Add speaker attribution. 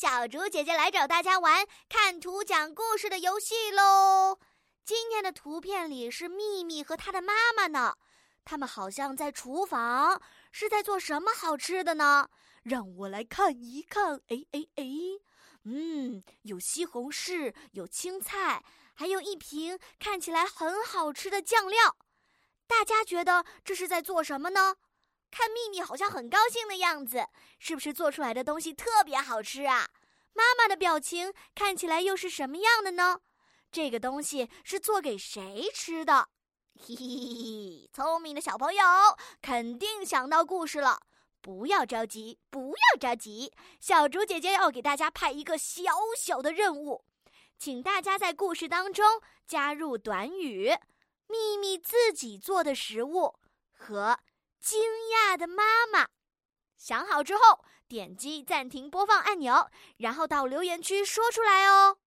Speaker 1: 小竹姐姐来找大家玩看图讲故事的游戏喽。今天的图片里是秘密和她的妈妈呢，他们好像在厨房，是在做什么好吃的呢？让我来看一看。哎哎哎，嗯，有西红柿，有青菜，还有一瓶看起来很好吃的酱料。大家觉得这是在做什么呢？看秘密好像很高兴的样子，是不是做出来的东西特别好吃啊？妈妈的表情看起来又是什么样的呢？这个东西是做给谁吃的？嘿嘿嘿，聪明的小朋友肯定想到故事了。不要着急，不要着急，小竹姐姐要给大家派一个小小的任务，请大家在故事当中加入短语“秘密自己做的食物”和。惊讶的妈妈，想好之后点击暂停播放按钮，然后到留言区说出来哦。